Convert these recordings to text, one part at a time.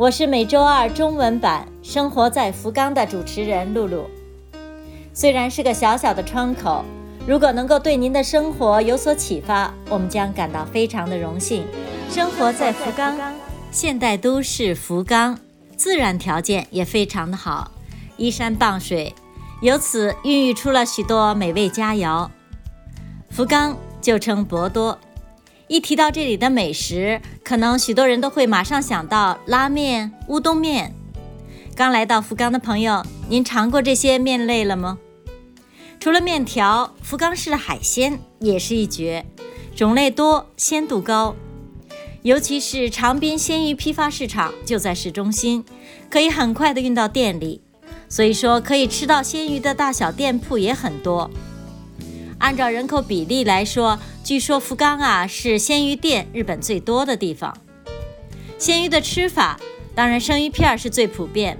我是每周二中文版《生活在福冈》的主持人露露。虽然是个小小的窗口，如果能够对您的生活有所启发，我们将感到非常的荣幸。生活在福冈，现代都市福冈，自然条件也非常的好，依山傍水，由此孕育出了许多美味佳肴。福冈就称博多。一提到这里的美食，可能许多人都会马上想到拉面、乌冬面。刚来到福冈的朋友，您尝过这些面类了吗？除了面条，福冈市的海鲜也是一绝，种类多，鲜度高。尤其是长滨鲜鱼批发市场就在市中心，可以很快的运到店里，所以说可以吃到鲜鱼的大小店铺也很多。按照人口比例来说，据说福冈啊是鲜鱼店日本最多的地方。鲜鱼的吃法，当然生鱼片是最普遍。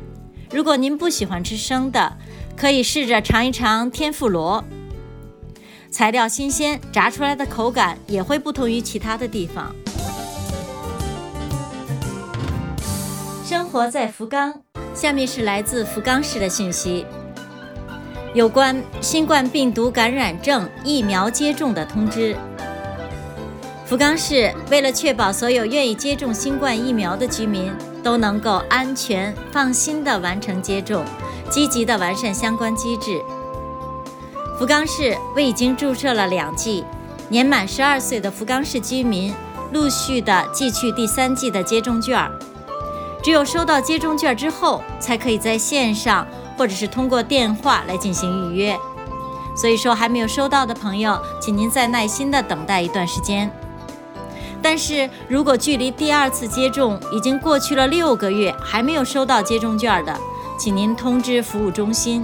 如果您不喜欢吃生的，可以试着尝一尝天妇罗。材料新鲜，炸出来的口感也会不同于其他的地方。生活在福冈，下面是来自福冈市的信息。有关新冠病毒感染症疫苗接种的通知。福冈市为了确保所有愿意接种新冠疫苗的居民都能够安全放心地完成接种，积极地完善相关机制。福冈市为已经注射了两剂、年满十二岁的福冈市居民陆续地寄去第三剂的接种券儿。只有收到接种券之后，才可以在线上。或者是通过电话来进行预约，所以说还没有收到的朋友，请您再耐心的等待一段时间。但是如果距离第二次接种已经过去了六个月，还没有收到接种券的，请您通知服务中心。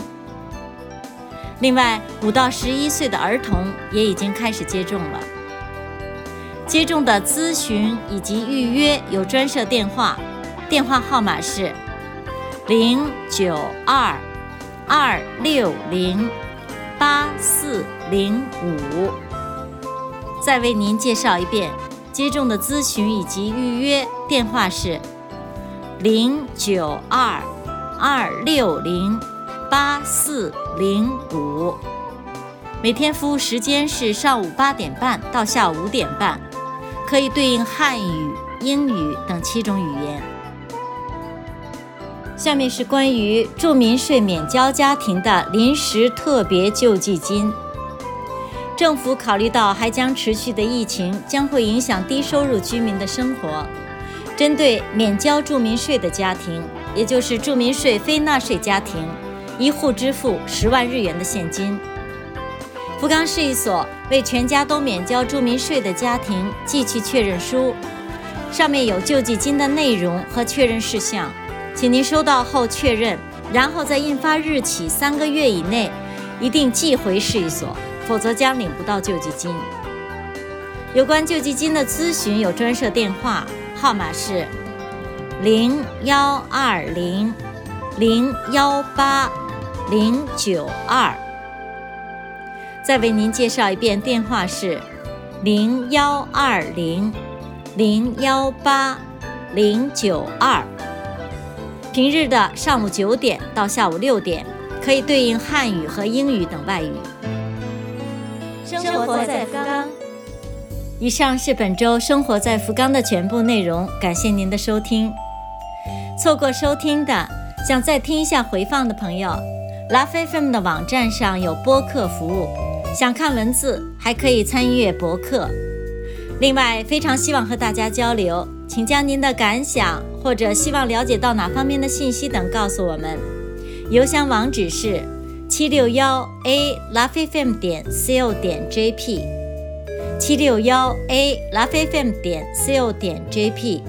另外，五到十一岁的儿童也已经开始接种了。接种的咨询以及预约有专设电话，电话号码是零九二。二六零八四零五，再为您介绍一遍，接种的咨询以及预约电话是零九二二六零八四零五，每天服务时间是上午八点半到下午五点半，可以对应汉语、英语等七种语言。下面是关于住民税免交家庭的临时特别救济金。政府考虑到还将持续的疫情将会影响低收入居民的生活，针对免交住民税的家庭，也就是住民税非纳税家庭，一户支付十万日元的现金。福冈市一所为全家都免交住民税的家庭寄去确认书，上面有救济金的内容和确认事项。请您收到后确认，然后在印发日起三个月以内，一定寄回市一所，否则将领不到救济金。有关救济金的咨询有专设电话，号码是零幺二零零幺八零九二。再为您介绍一遍，电话是零幺二零零幺八零九二。平日的上午九点到下午六点，可以对应汉语和英语等外语。生活在福冈。以上是本周生活在福冈的全部内容，感谢您的收听。错过收听的，想再听一下回放的朋友，Love FM 的网站上有播客服务，想看文字还可以参阅博客。另外，非常希望和大家交流，请将您的感想。或者希望了解到哪方面的信息等，告诉我们。邮箱网址是七六幺 a lovefm 点 co 点 jp，七六幺 a lovefm 点 co 点 jp。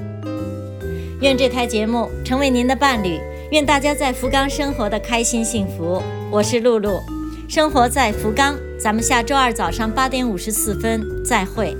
愿这台节目成为您的伴侣，愿大家在福冈生活的开心幸福。我是露露，生活在福冈，咱们下周二早上八点五十四分再会。